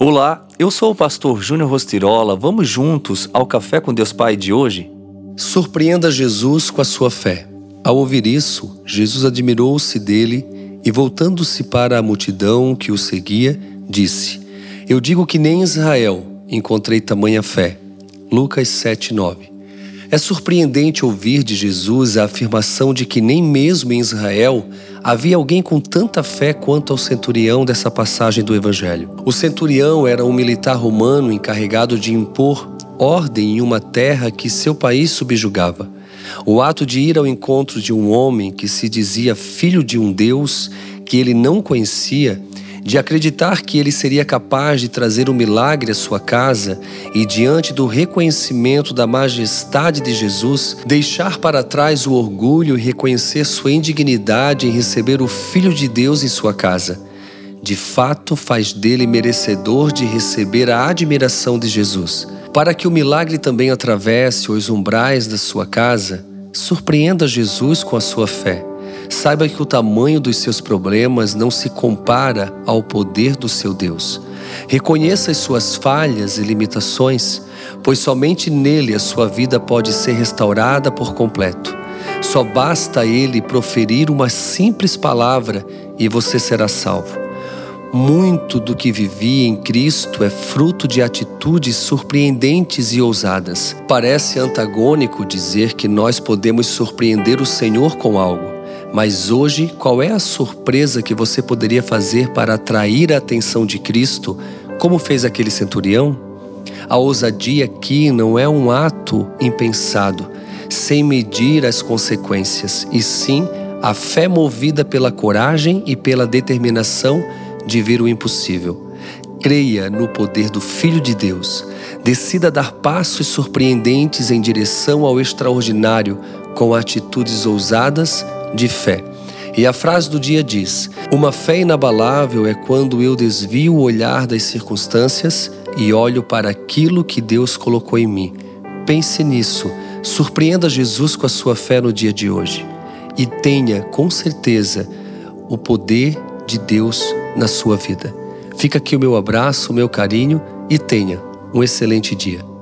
Olá, eu sou o pastor Júnior Rostirola. Vamos juntos ao Café com Deus Pai de hoje? Surpreenda Jesus com a sua fé. Ao ouvir isso, Jesus admirou-se dele e, voltando-se para a multidão que o seguia, disse: Eu digo que nem em Israel encontrei tamanha fé. Lucas 7:9. É surpreendente ouvir de Jesus a afirmação de que nem mesmo em Israel havia alguém com tanta fé quanto ao centurião dessa passagem do Evangelho. O centurião era um militar romano encarregado de impor ordem em uma terra que seu país subjugava. O ato de ir ao encontro de um homem que se dizia filho de um Deus que ele não conhecia de acreditar que ele seria capaz de trazer um milagre à sua casa e, diante do reconhecimento da majestade de Jesus, deixar para trás o orgulho e reconhecer sua indignidade em receber o Filho de Deus em sua casa. De fato, faz dele merecedor de receber a admiração de Jesus. Para que o milagre também atravesse os umbrais da sua casa, surpreenda Jesus com a sua fé. Saiba que o tamanho dos seus problemas não se compara ao poder do seu Deus. Reconheça as suas falhas e limitações, pois somente nele a sua vida pode ser restaurada por completo. Só basta ele proferir uma simples palavra e você será salvo. Muito do que vivi em Cristo é fruto de atitudes surpreendentes e ousadas. Parece antagônico dizer que nós podemos surpreender o Senhor com algo. Mas hoje, qual é a surpresa que você poderia fazer para atrair a atenção de Cristo, como fez aquele centurião? A ousadia aqui não é um ato impensado, sem medir as consequências, e sim a fé movida pela coragem e pela determinação de ver o impossível. Creia no poder do Filho de Deus. Decida dar passos surpreendentes em direção ao extraordinário com atitudes ousadas de fé. E a frase do dia diz: Uma fé inabalável é quando eu desvio o olhar das circunstâncias e olho para aquilo que Deus colocou em mim. Pense nisso, surpreenda Jesus com a sua fé no dia de hoje e tenha com certeza o poder de Deus na sua vida. Fica aqui o meu abraço, o meu carinho e tenha um excelente dia.